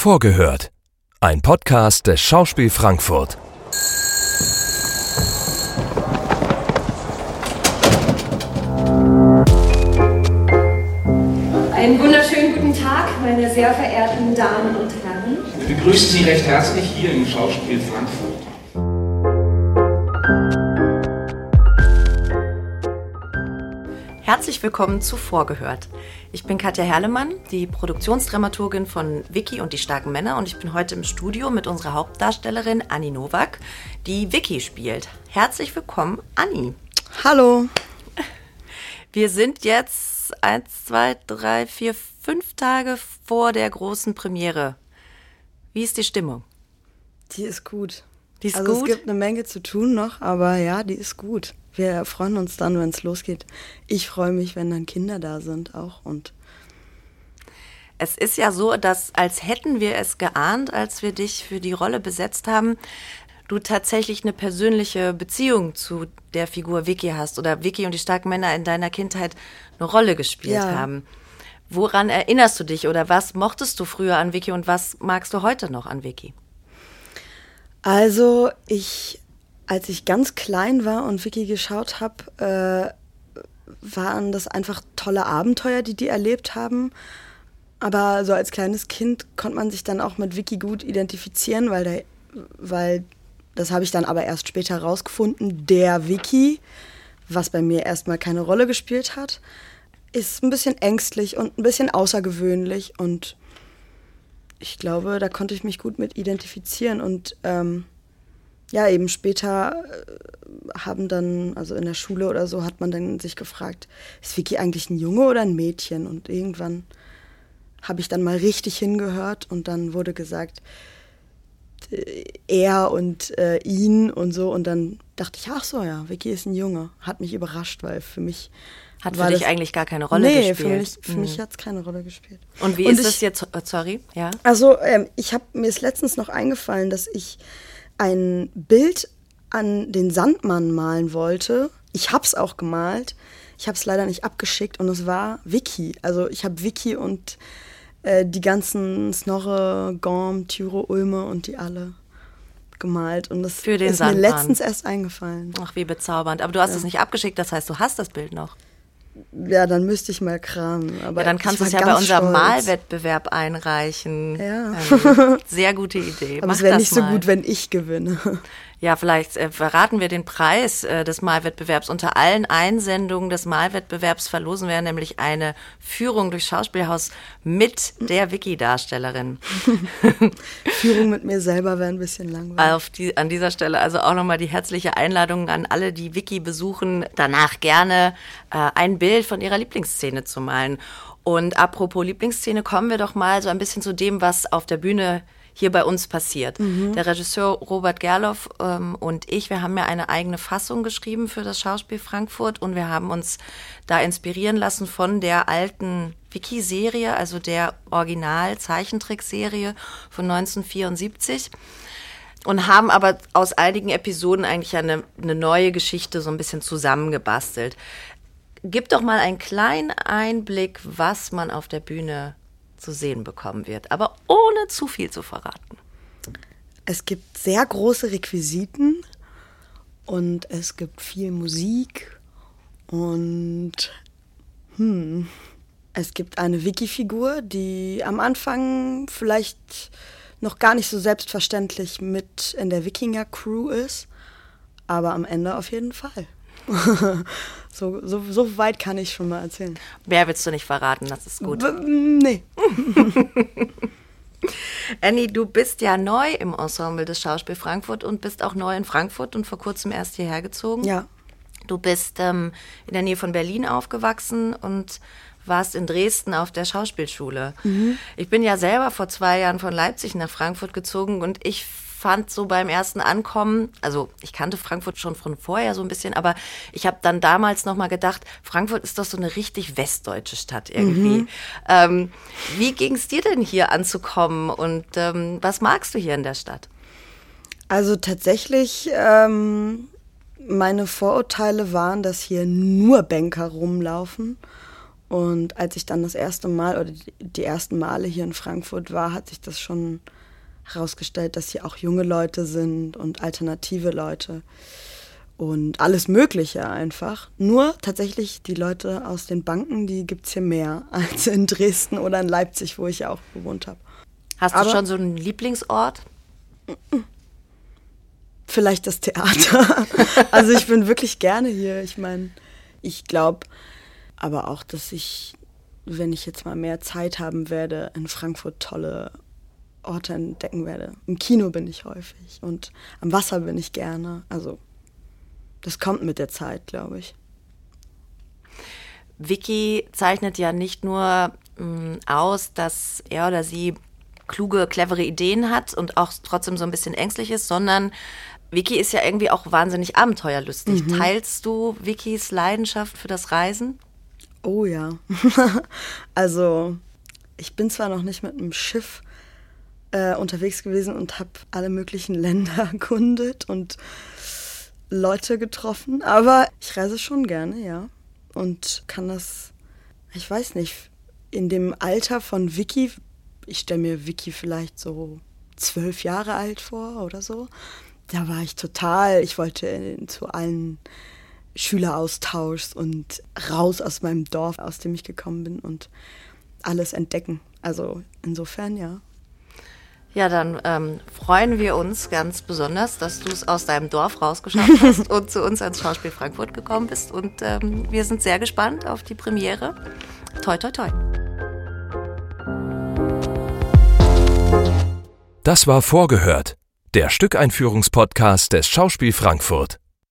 Vorgehört. Ein Podcast des Schauspiel Frankfurt. Einen wunderschönen guten Tag, meine sehr verehrten Damen und Herren. Wir begrüßen Sie recht herzlich hier im Schauspiel Frankfurt. Herzlich willkommen zu Vorgehört. Ich bin Katja Herlemann, die Produktionsdramaturgin von Vicky und die starken Männer und ich bin heute im Studio mit unserer Hauptdarstellerin Anni Nowak, die Vicky spielt. Herzlich willkommen, Anni. Hallo. Wir sind jetzt eins, zwei, drei, vier, fünf Tage vor der großen Premiere. Wie ist die Stimmung? Die ist gut. Die ist also gut? es gibt eine Menge zu tun noch, aber ja, die ist gut. Wir freuen uns dann, wenn es losgeht. Ich freue mich, wenn dann Kinder da sind auch und Es ist ja so, dass als hätten wir es geahnt, als wir dich für die Rolle besetzt haben, du tatsächlich eine persönliche Beziehung zu der Figur Vicky hast oder Vicky und die starken Männer in deiner Kindheit eine Rolle gespielt Ja. haben. Woran erinnerst du dich oder was mochtest du früher an Vicky und was magst du heute noch an Vicky? Also ich, als ich ganz klein war und Vicky geschaut habe, äh, waren das einfach tolle Abenteuer, die die erlebt haben. Aber so als kleines Kind konnte man sich dann auch mit Vicky gut identifizieren, weil, der, weil das habe ich dann aber erst später herausgefunden, der Vicky, was bei mir erstmal keine Rolle gespielt hat, ist ein bisschen ängstlich und ein bisschen außergewöhnlich und ich glaube, da konnte ich mich gut mit identifizieren und ähm, ja, eben später äh, haben dann, also in der Schule oder so, hat man dann sich gefragt, ist Vicky eigentlich ein Junge oder ein Mädchen? Und irgendwann habe ich dann mal richtig hingehört und dann wurde gesagt, er und äh, ihn und so und dann dachte ich, ach so, ja, Vicky ist ein Junge. Hat mich überrascht, weil für mich Hat für dich das- eigentlich gar keine Rolle nee, gespielt. für mich, für Mhm. mich hat es keine Rolle gespielt. Und wie Und ist es jetzt? äh, Sorry, ja. Also ähm, ich habe mir ist letztens noch eingefallen, dass ich ein Bild an den Sandmann malen wollte. Ich hab's auch gemalt. Ich habe es leider nicht abgeschickt und es war Vicky. Also ich habe Vicky und äh, die ganzen Snorre, Gorm, Tyro, Ulme und die alle gemalt und das ist Sandmann. mir letztens erst eingefallen. Ach, wie bezaubernd. Aber du hast es nicht abgeschickt, das heißt, du hast das Bild noch. Ja, dann müsste ich mal kramen. Aber Ja, dann kannst du es ja bei unserem stolz. Malwettbewerb einreichen. Ja. Ähm, sehr gute Idee. Aber Mach es wäre nicht so mal. gut, wenn ich gewinne. Ja, vielleicht äh, verraten wir den Preis äh, des Malwettbewerbs. Unter allen Einsendungen des Malwettbewerbs verlosen wir nämlich eine Führung durch Schauspielhaus mit der Wiki-Darstellerin. Führung mit mir selber wäre ein bisschen langweilig. Auf die, an dieser Stelle also auch nochmal die herzliche Einladung an alle, die Wiki besuchen, danach gerne äh, ein Bild von ihrer Lieblingsszene zu malen. Und apropos Lieblingsszene, kommen wir doch mal so ein bisschen zu dem, was auf der Bühne hier bei uns passiert. Der Regisseur Robert Gerloff ähm, und ich, wir haben ja eine eigene Fassung geschrieben für das Schauspiel Frankfurt und wir haben uns da inspirieren lassen von der alten Wiki-Serie, also der Original-Zeichentrickserie von 1974 und haben aber aus einigen Episoden eigentlich eine, eine neue Geschichte so ein bisschen zusammengebastelt. Gib doch mal einen kleinen Einblick, was man auf der Bühne zu sehen bekommen wird, aber ohne zu viel zu verraten. Es gibt sehr große Requisiten und es gibt viel Musik und hm, es gibt eine Wiki-Figur, die am Anfang vielleicht noch gar nicht so selbstverständlich mit in der Wikinger-Crew ist, aber am Ende auf jeden Fall. so, so, so weit kann ich schon mal erzählen. Mehr willst du nicht verraten, das ist gut. W nee. Annie, du bist ja neu im Ensemble des Schauspiel Frankfurt und bist auch neu in Frankfurt und vor kurzem erst hierher gezogen. Ja. Du bist ähm, in der Nähe von Berlin aufgewachsen und warst in Dresden auf der Schauspielschule. Ich bin ja selber vor zwei Jahren von Leipzig nach Frankfurt gezogen und ich fand so beim ersten Ankommen, also ich kannte Frankfurt schon von vorher so ein bisschen, aber ich habe dann damals noch mal gedacht, Frankfurt ist doch so eine richtig westdeutsche Stadt irgendwie. Ähm, wie ging es dir denn hier anzukommen und ähm, was magst du hier in der Stadt? Also tatsächlich, ähm, meine Vorurteile waren, dass hier nur Banker rumlaufen Und als ich dann das erste Mal oder die ersten Male hier in Frankfurt war, hat sich das schon herausgestellt, dass hier auch junge Leute sind und alternative Leute und alles Mögliche einfach. Nur tatsächlich die Leute aus den Banken, die gibt es hier mehr als in Dresden oder in Leipzig, wo ich ja auch gewohnt habe. Hast du Aber schon so einen Lieblingsort? Vielleicht das Theater. also ich bin wirklich gerne hier. Ich meine, ich glaube aber auch, dass ich, wenn ich jetzt mal mehr Zeit haben werde, in Frankfurt tolle Orte entdecken werde. Im Kino bin ich häufig und am Wasser bin ich gerne. Also das kommt mit der Zeit, glaube ich. Vicky zeichnet ja nicht nur mh, mm, aus, dass er oder sie kluge, clevere Ideen hat und auch trotzdem so ein bisschen ängstlich ist, sondern Vicky ist ja irgendwie auch wahnsinnig abenteuerlustig. Mhm. Teilst du Vickys Leidenschaft für das Reisen? Oh ja. also, ich bin zwar noch nicht mit einem Schiff äh, unterwegs gewesen und habe alle möglichen Länder erkundet und Leute getroffen, aber ich reise schon gerne, ja. Und kann das, ich weiß nicht, in dem Alter von Vicky, ich stelle mir Vicky vielleicht so zwölf Jahre alt vor oder so, da war ich total, ich wollte zu allen Schüleraustauschs und raus aus meinem Dorf, aus dem ich gekommen bin und alles entdecken. Also insofern ja. Ja, dann ähm, freuen wir uns ganz besonders, dass du es aus deinem Dorf rausgeschafft hast und zu uns ans Schauspiel Frankfurt gekommen bist. Und ähm, wir sind sehr gespannt auf die Premiere. Toi, toi, toi. Das war Vorgehört, der Stückeinführungspodcast des Schauspiel Frankfurt.